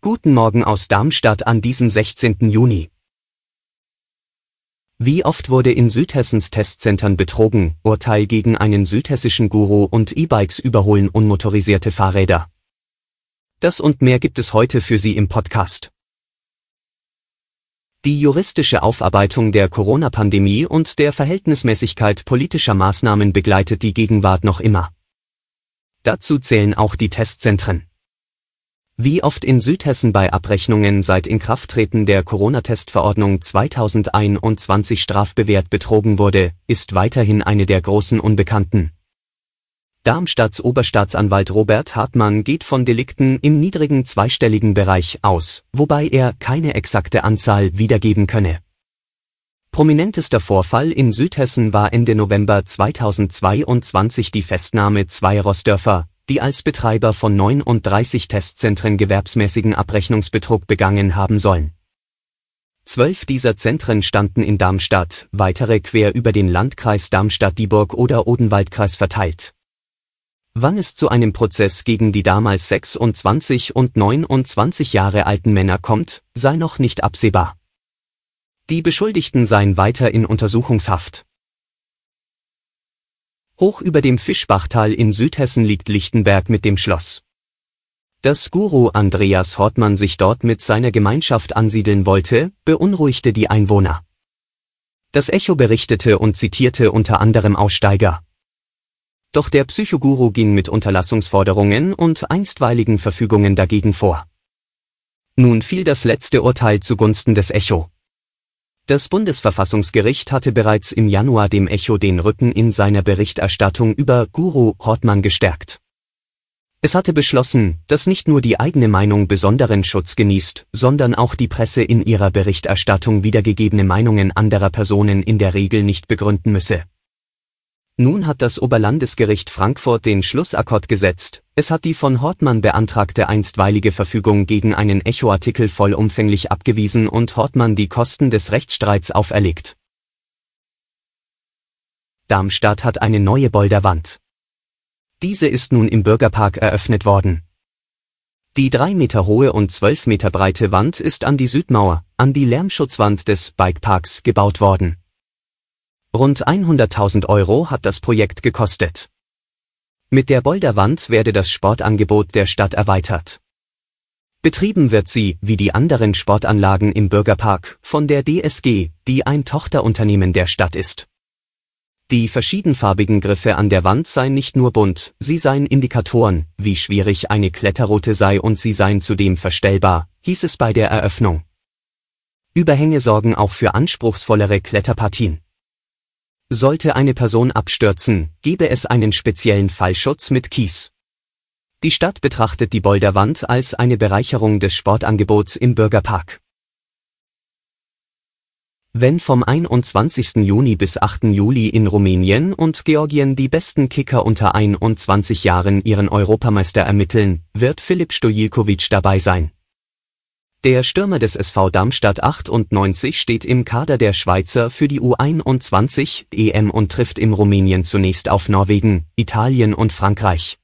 Guten Morgen aus Darmstadt an diesem 16. Juni. Wie oft wurde in Südhessens Testzentren betrogen, Urteil gegen einen südhessischen Guru und E-Bikes überholen unmotorisierte Fahrräder. Das und mehr gibt es heute für Sie im Podcast. Die juristische Aufarbeitung der Corona-Pandemie und der Verhältnismäßigkeit politischer Maßnahmen begleitet die Gegenwart noch immer. Dazu zählen auch die Testzentren. Wie oft in Südhessen bei Abrechnungen seit Inkrafttreten der Corona-Testverordnung 2021 strafbewehrt betrogen wurde, ist weiterhin eine der großen Unbekannten. Darmstadts Oberstaatsanwalt Robert Hartmann geht von Delikten im niedrigen zweistelligen Bereich aus, wobei er keine exakte Anzahl wiedergeben könne. Prominentester Vorfall in Südhessen war Ende November 2022 die Festnahme zwei Rossdörfer, die als Betreiber von 39 Testzentren gewerbsmäßigen Abrechnungsbetrug begangen haben sollen. Zwölf dieser Zentren standen in Darmstadt, weitere quer über den Landkreis Darmstadt-Dieburg oder Odenwaldkreis verteilt. Wann es zu einem Prozess gegen die damals 26 und 29 Jahre alten Männer kommt, sei noch nicht absehbar. Die Beschuldigten seien weiter in Untersuchungshaft. Hoch über dem Fischbachtal in Südhessen liegt Lichtenberg mit dem Schloss. Dass Guru Andreas Hortmann sich dort mit seiner Gemeinschaft ansiedeln wollte, beunruhigte die Einwohner. Das Echo berichtete und zitierte unter anderem Aussteiger. Doch der Psychoguru ging mit Unterlassungsforderungen und einstweiligen Verfügungen dagegen vor. Nun fiel das letzte Urteil zugunsten des Echo. Das Bundesverfassungsgericht hatte bereits im Januar dem Echo den Rücken in seiner Berichterstattung über Guru Hortmann gestärkt. Es hatte beschlossen, dass nicht nur die eigene Meinung besonderen Schutz genießt, sondern auch die Presse in ihrer Berichterstattung wiedergegebene Meinungen anderer Personen in der Regel nicht begründen müsse. Nun hat das Oberlandesgericht Frankfurt den Schlussakkord gesetzt, es hat die von Hortmann beantragte einstweilige Verfügung gegen einen Echo-Artikel vollumfänglich abgewiesen und Hortmann die Kosten des Rechtsstreits auferlegt. Darmstadt hat eine neue Boulderwand. Diese ist nun im Bürgerpark eröffnet worden. Die drei Meter hohe und zwölf Meter breite Wand ist an die Südmauer, an die Lärmschutzwand des Bikeparks gebaut worden. Rund 100.000 Euro hat das Projekt gekostet. Mit der Boulderwand werde das Sportangebot der Stadt erweitert. Betrieben wird sie, wie die anderen Sportanlagen im Bürgerpark, von der DSG, die ein Tochterunternehmen der Stadt ist. Die verschiedenfarbigen Griffe an der Wand seien nicht nur bunt, sie seien Indikatoren, wie schwierig eine Kletterroute sei und sie seien zudem verstellbar, hieß es bei der Eröffnung. Überhänge sorgen auch für anspruchsvollere Kletterpartien. Sollte eine Person abstürzen, gebe es einen speziellen Fallschutz mit Kies. Die Stadt betrachtet die Boulderwand als eine Bereicherung des Sportangebots im Bürgerpark. Wenn vom 21. Juni bis 8. Juli in Rumänien und Georgien die besten Kicker unter 21 Jahren ihren Europameister ermitteln, wird Filip Stojilkovic dabei sein. Der Stürmer des SV Darmstadt 98 steht im Kader der Schweizer für die U21 EM und trifft im Rumänien zunächst auf Norwegen, Italien und Frankreich.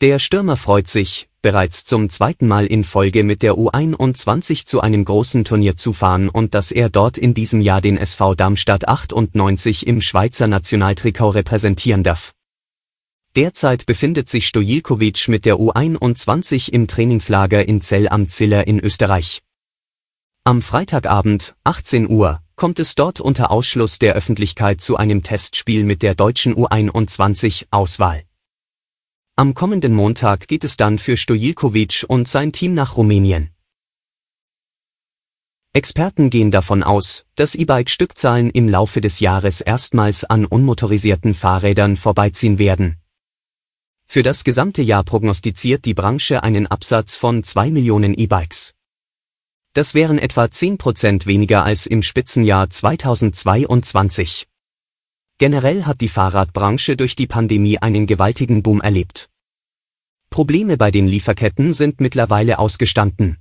Der Stürmer freut sich, bereits zum zweiten Mal in Folge mit der U21 zu einem großen Turnier zu fahren und dass er dort in diesem Jahr den SV Darmstadt 98 im Schweizer Nationaltrikot repräsentieren darf. Derzeit befindet sich Stojilkovic mit der U21 im Trainingslager in Zell am Ziller in Österreich. Am Freitagabend, 18 Uhr, kommt es dort unter Ausschluss der Öffentlichkeit zu einem Testspiel mit der deutschen U21-Auswahl. Am kommenden Montag geht es dann für Stojilkovic und sein Team nach Rumänien. Experten gehen davon aus, dass E-Bike-Stückzahlen im Laufe des Jahres erstmals an unmotorisierten Fahrrädern vorbeiziehen werden. Für das gesamte Jahr prognostiziert die Branche einen Absatz von 2 Millionen E-Bikes. Das wären etwa 10 Prozent weniger als im Spitzenjahr 2022. Generell hat die Fahrradbranche durch die Pandemie einen gewaltigen Boom erlebt. Probleme bei den Lieferketten sind mittlerweile ausgestanden.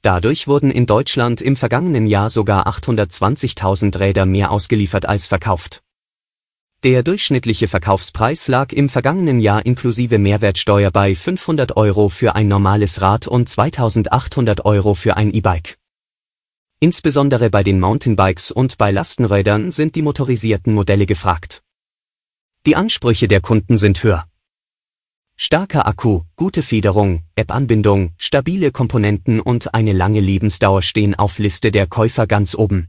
Dadurch wurden in Deutschland im vergangenen Jahr sogar 820.000 Räder mehr ausgeliefert als verkauft. Der durchschnittliche Verkaufspreis lag im vergangenen Jahr inklusive Mehrwertsteuer bei 500 Euro für ein normales Rad und 2800 Euro für ein E-Bike. Insbesondere bei den Mountainbikes und bei Lastenrädern sind die motorisierten Modelle gefragt. Die Ansprüche der Kunden sind höher. Starker Akku, gute Federung, App-Anbindung, stabile Komponenten und eine lange Lebensdauer stehen auf Liste der Käufer ganz oben.